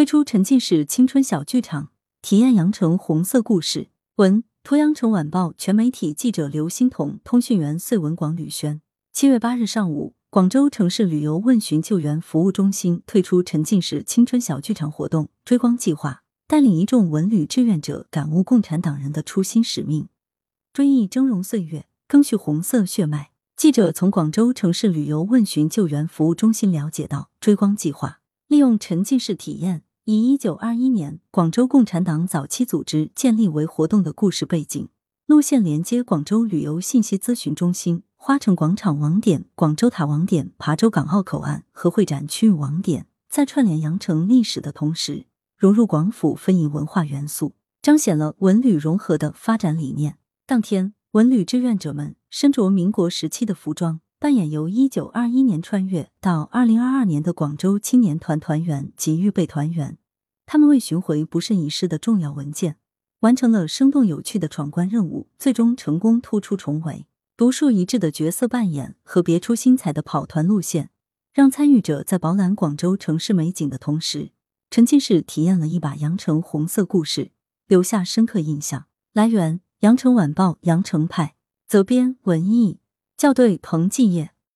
推出沉浸式青春小剧场，体验羊城红色故事。文：图羊城晚报全媒体记者刘欣彤，通讯员穗文广吕轩。七月八日上午，广州城市旅游问询救援服务中心推出沉浸式青春小剧场活动“追光计划”，带领一众文旅志愿者感悟共产党人的初心使命，追忆峥嵘岁月，赓续红色血脉。记者从广州城市旅游问询救援服务中心了解到，追光计划利用沉浸式体验，以一九二一年广州共产党早期组织建立为活动的故事背景路线，连接广州旅游信息咨询中心、花城广场网点、广州塔网点、琶洲港澳口岸和会展区域网点，在串联羊城历史的同时，融入广府非遗文化元素，彰显了文旅融合的发展理念。当天，文旅志愿者们。身着民国时期的服装，扮演由一九二一年穿越到二零二二年的广州青年团团员及预备团员。他们为寻回不慎遗失的重要文件，完成了生动有趣的闯关任务，最终成功突出重围。独树一帜的角色扮演和别出心裁的跑团路线，让参与者在饱览广州城市美景的同时，沉浸式体验了一把羊城红色故事，留下深刻印象。来源：羊城晚报羊城派。责编：文艺，校对：彭继业。